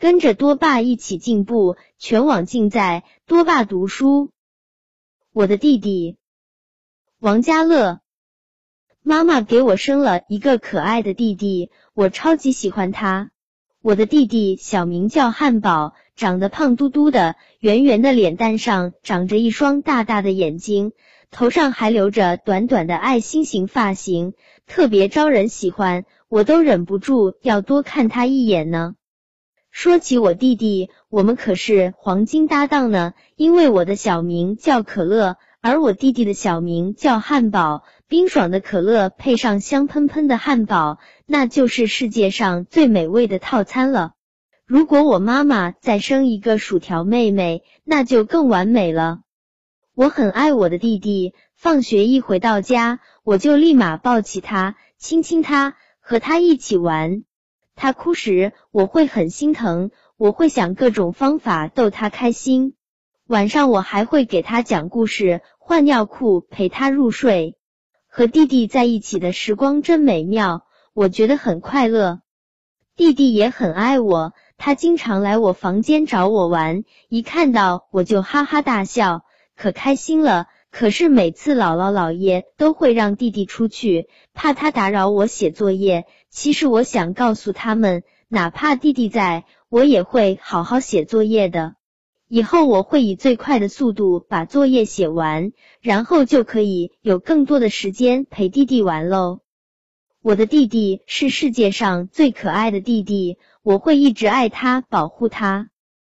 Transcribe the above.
跟着多爸一起进步，全网尽在多爸读书。我的弟弟王家乐，妈妈给我生了一个可爱的弟弟，我超级喜欢他。我的弟弟小名叫汉堡，长得胖嘟嘟的，圆圆的脸蛋上长着一双大大的眼睛，头上还留着短短的爱心型发型，特别招人喜欢，我都忍不住要多看他一眼呢。说起我弟弟，我们可是黄金搭档呢。因为我的小名叫可乐，而我弟弟的小名叫汉堡。冰爽的可乐配上香喷喷的汉堡，那就是世界上最美味的套餐了。如果我妈妈再生一个薯条妹妹，那就更完美了。我很爱我的弟弟，放学一回到家，我就立马抱起他，亲亲他，和他一起玩。他哭时，我会很心疼，我会想各种方法逗他开心。晚上我还会给他讲故事、换尿裤、陪他入睡。和弟弟在一起的时光真美妙，我觉得很快乐。弟弟也很爱我，他经常来我房间找我玩，一看到我就哈哈大笑，可开心了。可是每次姥姥姥爷都会让弟弟出去，怕他打扰我写作业。其实我想告诉他们，哪怕弟弟在，我也会好好写作业的。以后我会以最快的速度把作业写完，然后就可以有更多的时间陪弟弟玩喽。我的弟弟是世界上最可爱的弟弟，我会一直爱他，保护他。